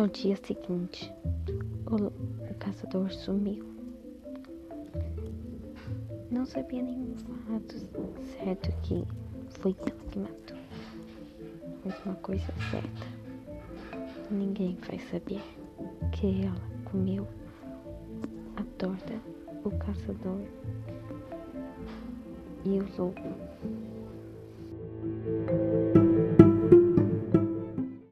No dia seguinte, o, o caçador sumiu. Não sabia nenhum fato certo que foi ela que matou. Mas uma coisa certa, ninguém vai saber que ela comeu a torta, o caçador e o lobo.